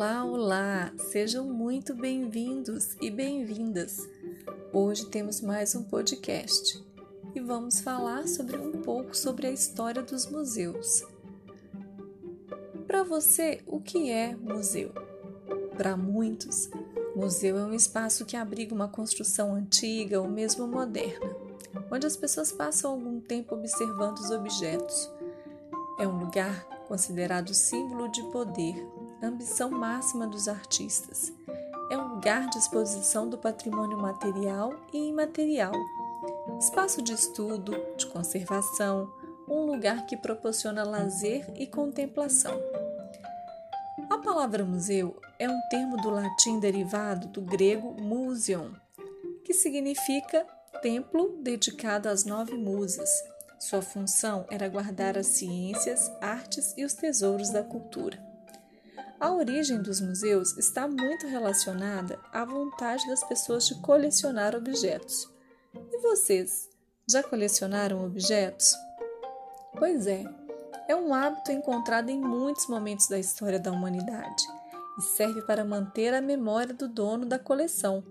Olá, olá! Sejam muito bem-vindos e bem-vindas. Hoje temos mais um podcast e vamos falar sobre um pouco sobre a história dos museus. Para você, o que é museu? Para muitos, museu é um espaço que abriga uma construção antiga ou mesmo moderna, onde as pessoas passam algum tempo observando os objetos. É um lugar considerado símbolo de poder, ambição máxima dos artistas. É um lugar de exposição do patrimônio material e imaterial, espaço de estudo, de conservação, um lugar que proporciona lazer e contemplação. A palavra museu é um termo do latim derivado do grego museum, que significa templo dedicado às nove musas. Sua função era guardar as ciências, artes e os tesouros da cultura. A origem dos museus está muito relacionada à vontade das pessoas de colecionar objetos. E vocês, já colecionaram objetos? Pois é, é um hábito encontrado em muitos momentos da história da humanidade e serve para manter a memória do dono da coleção,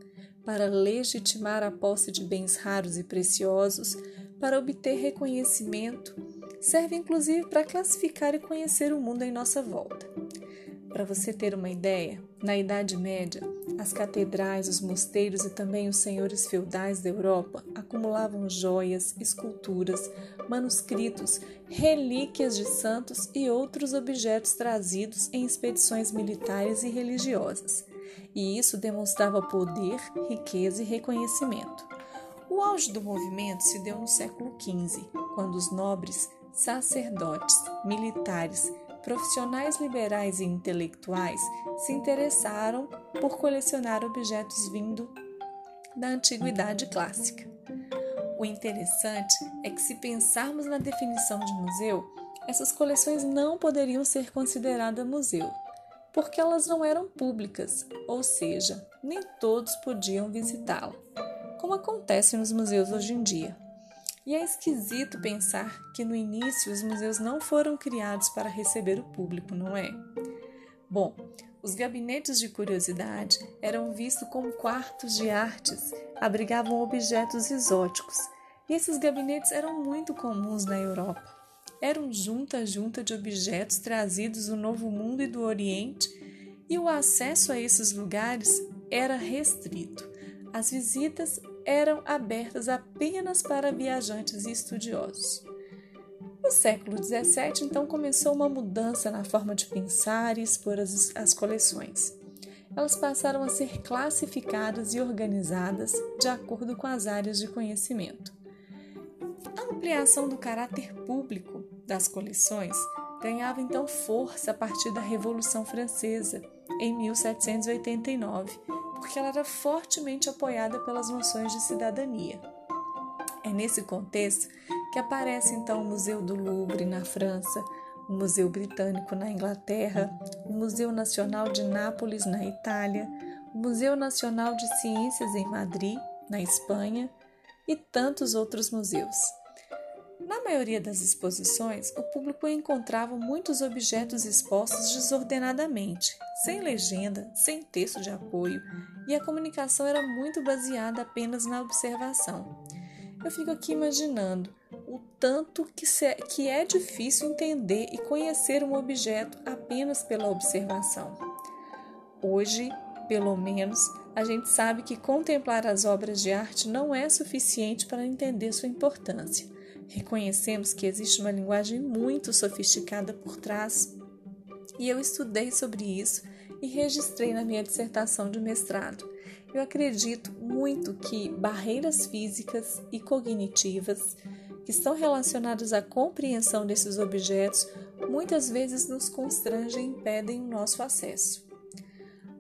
para legitimar a posse de bens raros e preciosos, para obter reconhecimento, serve inclusive para classificar e conhecer o mundo em nossa volta. Para você ter uma ideia, na Idade Média, as catedrais, os mosteiros e também os senhores feudais da Europa acumulavam joias, esculturas, manuscritos, relíquias de santos e outros objetos trazidos em expedições militares e religiosas. E isso demonstrava poder, riqueza e reconhecimento. O auge do movimento se deu no século XV, quando os nobres, sacerdotes, militares, profissionais liberais e intelectuais se interessaram por colecionar objetos vindo da antiguidade clássica. O interessante é que, se pensarmos na definição de museu, essas coleções não poderiam ser consideradas museu, porque elas não eram públicas, ou seja, nem todos podiam visitá-la, como acontece nos museus hoje em dia. E é esquisito pensar que no início os museus não foram criados para receber o público, não é? Bom, os gabinetes de curiosidade eram vistos como quartos de artes, abrigavam objetos exóticos, e esses gabinetes eram muito comuns na Europa. Eram junta-junta de objetos trazidos do Novo Mundo e do Oriente, e o acesso a esses lugares era restrito. As visitas eram abertas apenas para viajantes e estudiosos. No século XVII, então, começou uma mudança na forma de pensar e expor as, as coleções. Elas passaram a ser classificadas e organizadas de acordo com as áreas de conhecimento. A ampliação do caráter público das coleções ganhava então força a partir da Revolução Francesa, em 1789 porque ela era fortemente apoiada pelas noções de cidadania. É nesse contexto que aparece então o Museu do Louvre na França, o Museu Britânico na Inglaterra, o Museu Nacional de Nápoles na Itália, o Museu Nacional de Ciências em Madrid, na Espanha, e tantos outros museus. Na maioria das exposições, o público encontrava muitos objetos expostos desordenadamente, sem legenda, sem texto de apoio, e a comunicação era muito baseada apenas na observação. Eu fico aqui imaginando o tanto que, que é difícil entender e conhecer um objeto apenas pela observação. Hoje, pelo menos, a gente sabe que contemplar as obras de arte não é suficiente para entender sua importância. Reconhecemos que existe uma linguagem muito sofisticada por trás e eu estudei sobre isso e registrei na minha dissertação de mestrado. Eu acredito muito que barreiras físicas e cognitivas que estão relacionadas à compreensão desses objetos muitas vezes nos constrangem e impedem o nosso acesso.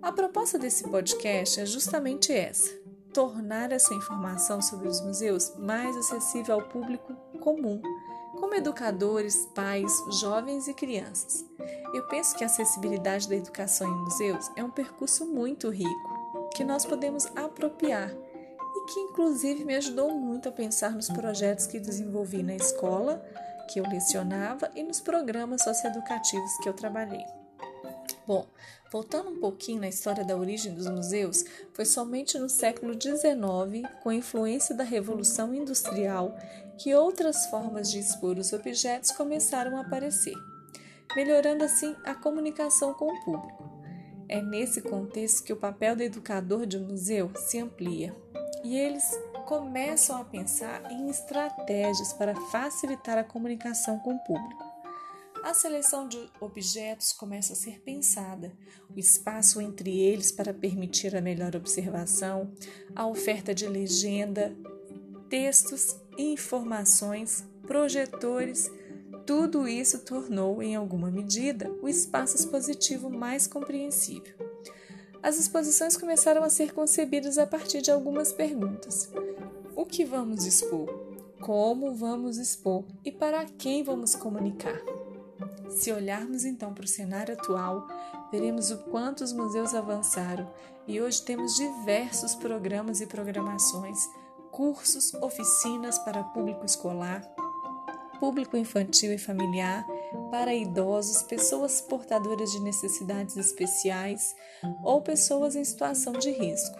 A proposta desse podcast é justamente essa: tornar essa informação sobre os museus mais acessível ao público comum como educadores, pais, jovens e crianças. Eu penso que a acessibilidade da educação em museus é um percurso muito rico, que nós podemos apropriar e que inclusive me ajudou muito a pensar nos projetos que desenvolvi na escola, que eu lecionava e nos programas socioeducativos que eu trabalhei. Bom, voltando um pouquinho na história da origem dos museus, foi somente no século XIX, com a influência da Revolução Industrial, que outras formas de expor os objetos começaram a aparecer, melhorando assim a comunicação com o público. É nesse contexto que o papel do educador de museu se amplia e eles começam a pensar em estratégias para facilitar a comunicação com o público. A seleção de objetos começa a ser pensada, o espaço entre eles para permitir a melhor observação, a oferta de legenda, textos, informações, projetores, tudo isso tornou, em alguma medida, o espaço expositivo mais compreensível. As exposições começaram a ser concebidas a partir de algumas perguntas: O que vamos expor? Como vamos expor? E para quem vamos comunicar? Se olharmos então para o cenário atual, veremos o quanto os museus avançaram e hoje temos diversos programas e programações, cursos, oficinas para público escolar, público infantil e familiar, para idosos, pessoas portadoras de necessidades especiais ou pessoas em situação de risco.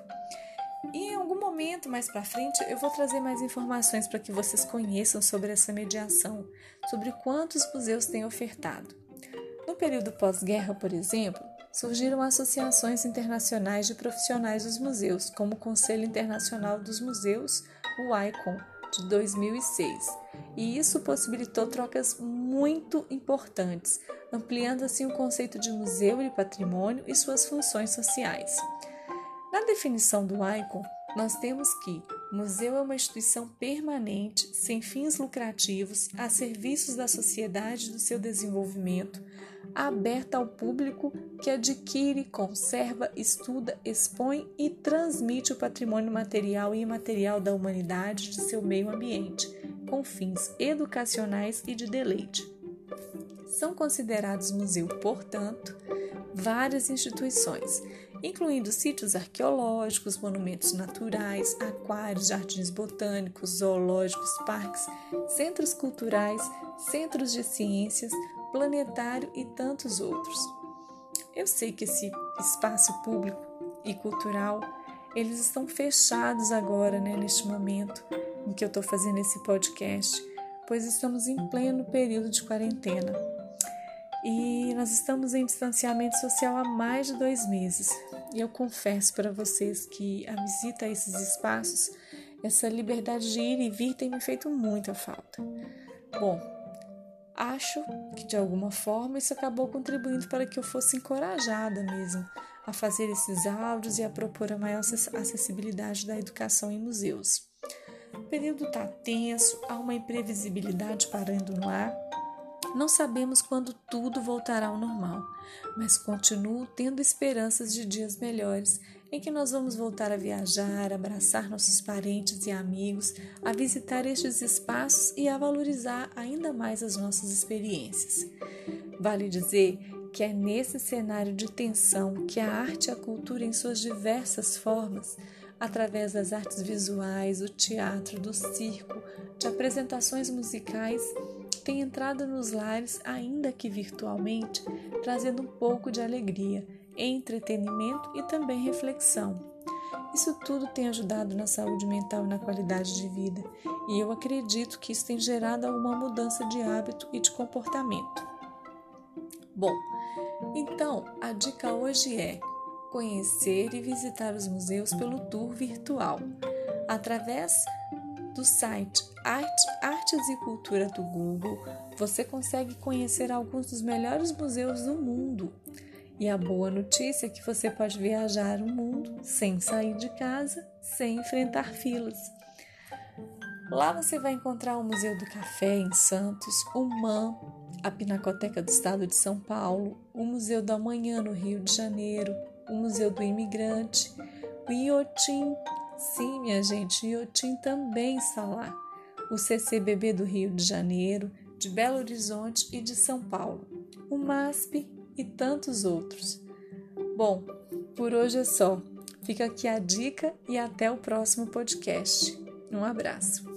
E momento mais para frente eu vou trazer mais informações para que vocês conheçam sobre essa mediação, sobre quantos museus têm ofertado. No período pós-guerra, por exemplo, surgiram associações internacionais de profissionais dos museus, como o Conselho Internacional dos Museus, o ICON, de 2006, e isso possibilitou trocas muito importantes, ampliando assim o conceito de museu e patrimônio e suas funções sociais. Na definição do ICON, nós temos que museu é uma instituição permanente, sem fins lucrativos, a serviços da sociedade e do seu desenvolvimento, aberta ao público que adquire, conserva, estuda, expõe e transmite o patrimônio material e imaterial da humanidade de seu meio ambiente, com fins educacionais e de deleite. São considerados museu, portanto, várias instituições, incluindo sítios arqueológicos, monumentos naturais, aquários, jardins botânicos, zoológicos, parques, centros culturais, centros de ciências, planetário e tantos outros. Eu sei que esse espaço público e cultural eles estão fechados agora, né, neste momento em que eu estou fazendo esse podcast, pois estamos em pleno período de quarentena e nós estamos em distanciamento social há mais de dois meses. E eu confesso para vocês que a visita a esses espaços, essa liberdade de ir e vir tem me feito muita falta. Bom, acho que de alguma forma isso acabou contribuindo para que eu fosse encorajada mesmo a fazer esses áudios e a propor a maior acessibilidade da educação em museus. O período está tenso, há uma imprevisibilidade parando no ar. Não sabemos quando tudo voltará ao normal, mas continuo tendo esperanças de dias melhores em que nós vamos voltar a viajar, abraçar nossos parentes e amigos, a visitar estes espaços e a valorizar ainda mais as nossas experiências. Vale dizer que é nesse cenário de tensão que a arte e a cultura, em suas diversas formas, através das artes visuais, do teatro, do circo, de apresentações musicais, tem entrado nos lares, ainda que virtualmente, trazendo um pouco de alegria entretenimento e também reflexão. Isso tudo tem ajudado na saúde mental e na qualidade de vida, e eu acredito que isso tem gerado alguma mudança de hábito e de comportamento. Bom, então a dica hoje é conhecer e visitar os museus pelo tour virtual, através do site Artes e Cultura do Google, você consegue conhecer alguns dos melhores museus do mundo e a boa notícia é que você pode viajar o mundo sem sair de casa, sem enfrentar filas. Lá você vai encontrar o Museu do Café em Santos, o MAN, a Pinacoteca do Estado de São Paulo, o Museu da Manhã no Rio de Janeiro, o Museu do Imigrante, o Iotim. Sim, minha gente, Iotim também está lá. O CCBB do Rio de Janeiro, de Belo Horizonte e de São Paulo. O MASP e tantos outros. Bom, por hoje é só. Fica aqui a dica e até o próximo podcast. Um abraço.